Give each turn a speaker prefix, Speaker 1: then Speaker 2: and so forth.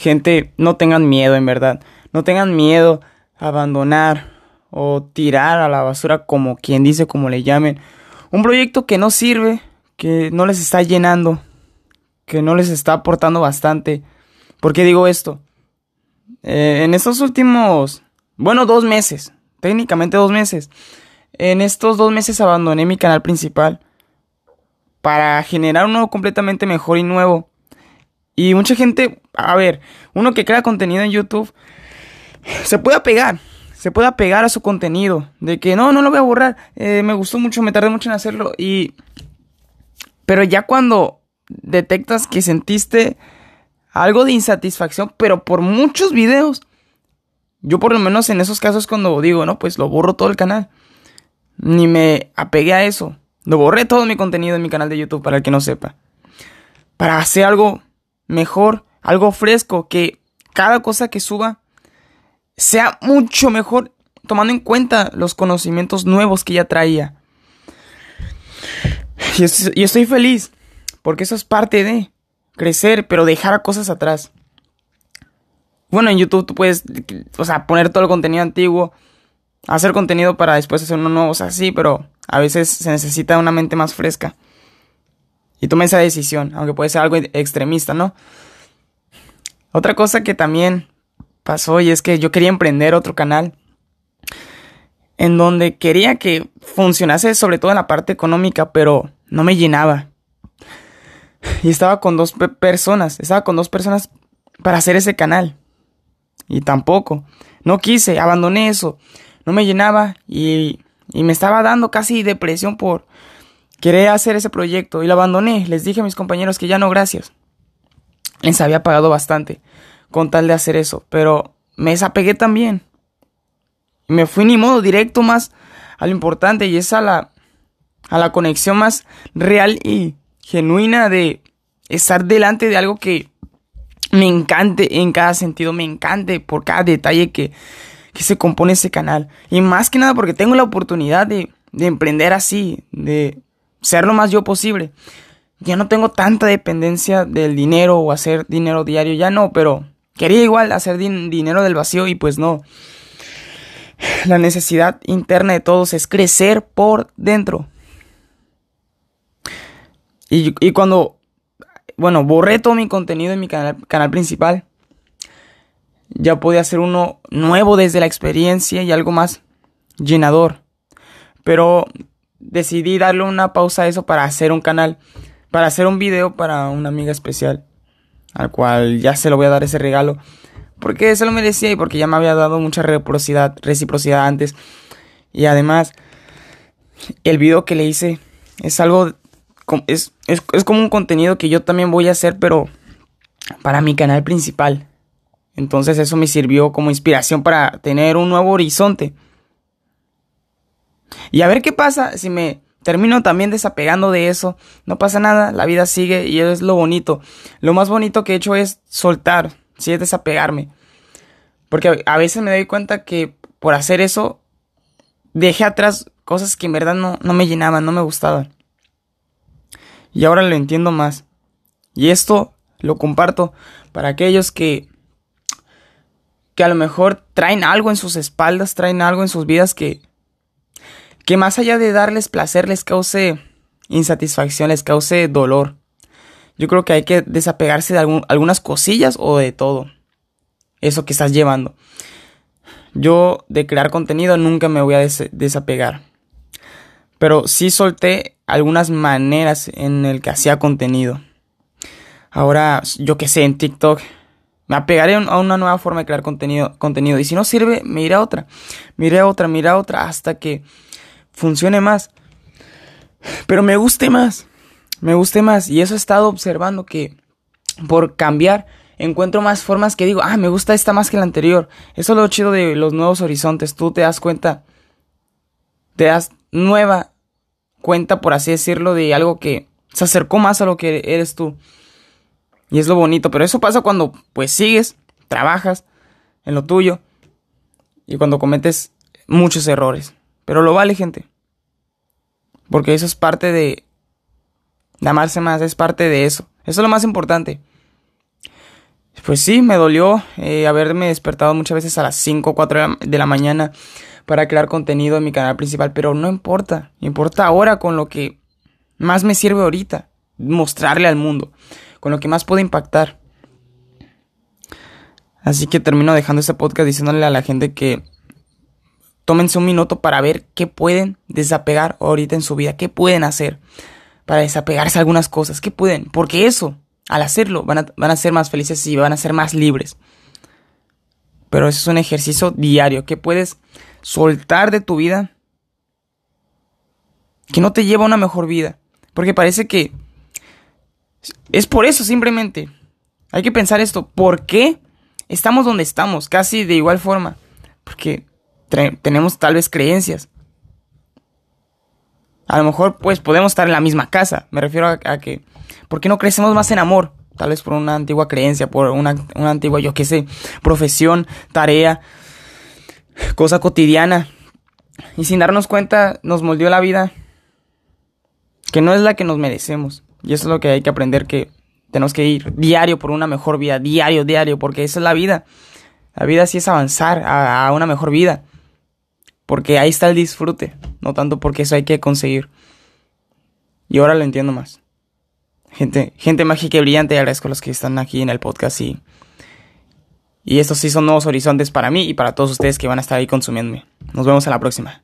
Speaker 1: gente, no tengan miedo, en verdad. No tengan miedo a abandonar o tirar a la basura, como quien dice, como le llamen. Un proyecto que no sirve, que no les está llenando, que no les está aportando bastante. ¿Por qué digo esto? Eh, en estos últimos, bueno, dos meses, técnicamente dos meses, en estos dos meses abandoné mi canal principal para generar uno completamente mejor y nuevo. Y mucha gente, a ver, uno que crea contenido en YouTube, se puede apegar, se puede apegar a su contenido, de que no, no lo voy a borrar, eh, me gustó mucho, me tardé mucho en hacerlo y... Pero ya cuando detectas que sentiste algo de insatisfacción, pero por muchos videos, yo por lo menos en esos casos cuando digo, no, pues lo borro todo el canal, ni me apegué a eso, lo borré todo mi contenido en mi canal de YouTube para el que no sepa, para hacer algo mejor, algo fresco, que cada cosa que suba sea mucho mejor, tomando en cuenta los conocimientos nuevos que ya traía. Y estoy, feliz, porque eso es parte de crecer, pero dejar cosas atrás. Bueno, en YouTube tú puedes, o sea, poner todo el contenido antiguo, hacer contenido para después hacer uno nuevo, o sea, sí, pero a veces se necesita una mente más fresca. Y toma esa decisión, aunque puede ser algo extremista, ¿no? Otra cosa que también pasó y es que yo quería emprender otro canal en donde quería que funcionase sobre todo en la parte económica, pero no me llenaba. Y estaba con dos personas, estaba con dos personas para hacer ese canal. Y tampoco, no quise, abandoné eso, no me llenaba y, y me estaba dando casi depresión por, Quería hacer ese proyecto y lo abandoné. Les dije a mis compañeros que ya no, gracias. Les había pagado bastante con tal de hacer eso, pero me desapegué también. Me fui ni modo directo más a lo importante y es a la, a la conexión más real y genuina de estar delante de algo que me encante en cada sentido, me encante por cada detalle que, que se compone ese canal. Y más que nada porque tengo la oportunidad de, de emprender así, de ser lo más yo posible. Ya no tengo tanta dependencia del dinero o hacer dinero diario, ya no, pero quería igual hacer dinero del vacío y pues no. La necesidad interna de todos es crecer por dentro. Y, cuando, bueno, borré todo mi contenido en mi canal, canal principal, ya podía hacer uno nuevo desde la experiencia y algo más llenador. Pero decidí darle una pausa a eso para hacer un canal, para hacer un video para una amiga especial, al cual ya se lo voy a dar ese regalo, porque se lo merecía y porque ya me había dado mucha reciprocidad, reciprocidad antes. Y además, el video que le hice es algo, es, es, es como un contenido que yo también voy a hacer, pero para mi canal principal. Entonces eso me sirvió como inspiración para tener un nuevo horizonte. Y a ver qué pasa si me termino también desapegando de eso. No pasa nada, la vida sigue y es lo bonito. Lo más bonito que he hecho es soltar, si es desapegarme. Porque a veces me doy cuenta que por hacer eso dejé atrás cosas que en verdad no, no me llenaban, no me gustaban. Y ahora lo entiendo más. Y esto lo comparto para aquellos que que a lo mejor traen algo en sus espaldas, traen algo en sus vidas que que más allá de darles placer les cause insatisfacción, les cause dolor. Yo creo que hay que desapegarse de algunas cosillas o de todo. Eso que estás llevando. Yo de crear contenido nunca me voy a desapegar. Pero sí solté algunas maneras en el que hacía contenido. Ahora, yo que sé, en TikTok me apegaré a una nueva forma de crear contenido, contenido. Y si no sirve, me iré a otra. Me a otra, me a otra hasta que funcione más. Pero me guste más. Me guste más. Y eso he estado observando que por cambiar encuentro más formas que digo, ah, me gusta esta más que la anterior. Eso es lo chido de los nuevos horizontes. Tú te das cuenta, te das nueva cuenta, por así decirlo, de algo que se acercó más a lo que eres tú. Y es lo bonito. Pero eso pasa cuando pues sigues, trabajas en lo tuyo y cuando cometes muchos errores. Pero lo vale, gente. Porque eso es parte de, amarse más, es parte de eso. Eso es lo más importante. pues sí, me dolió eh, haberme despertado muchas veces a las 5 o 4 de la mañana para crear contenido en mi canal principal, pero no importa, importa ahora con lo que más me sirve ahorita, mostrarle al mundo, con lo que más puedo impactar. Así que termino dejando este podcast diciéndole a la gente que tómense un minuto para ver qué pueden desapegar ahorita en su vida, qué pueden hacer para desapegarse algunas cosas, qué pueden, porque eso, al hacerlo, van a, van a ser más felices y van a ser más libres. Pero eso es un ejercicio diario que puedes soltar de tu vida que no te lleva a una mejor vida. Porque parece que es por eso simplemente. Hay que pensar esto. ¿Por qué estamos donde estamos? Casi de igual forma. Porque tenemos tal vez creencias. A lo mejor pues podemos estar en la misma casa. Me refiero a, que... ¿Por qué no crecemos más en amor? Tal vez por una antigua creencia, por una, una antigua, yo qué sé, profesión, tarea, cosa cotidiana. Y sin darnos cuenta nos moldeó la vida que no es la que nos merecemos. Y eso es lo que hay que aprender que tenemos que ir diario por una mejor vida, diario, diario, porque esa es la vida. La vida sí es avanzar a, una mejor vida. Porque ahí está el disfrute, no tanto porque eso hay que conseguir. Y ahora lo entiendo más. Gente, gente mágica y brillante, agradezco a los que están aquí en el podcast y, y estos sí son nuevos horizontes para mí y para todos ustedes que van a estar ahí consumiéndome. Nos vemos en la próxima.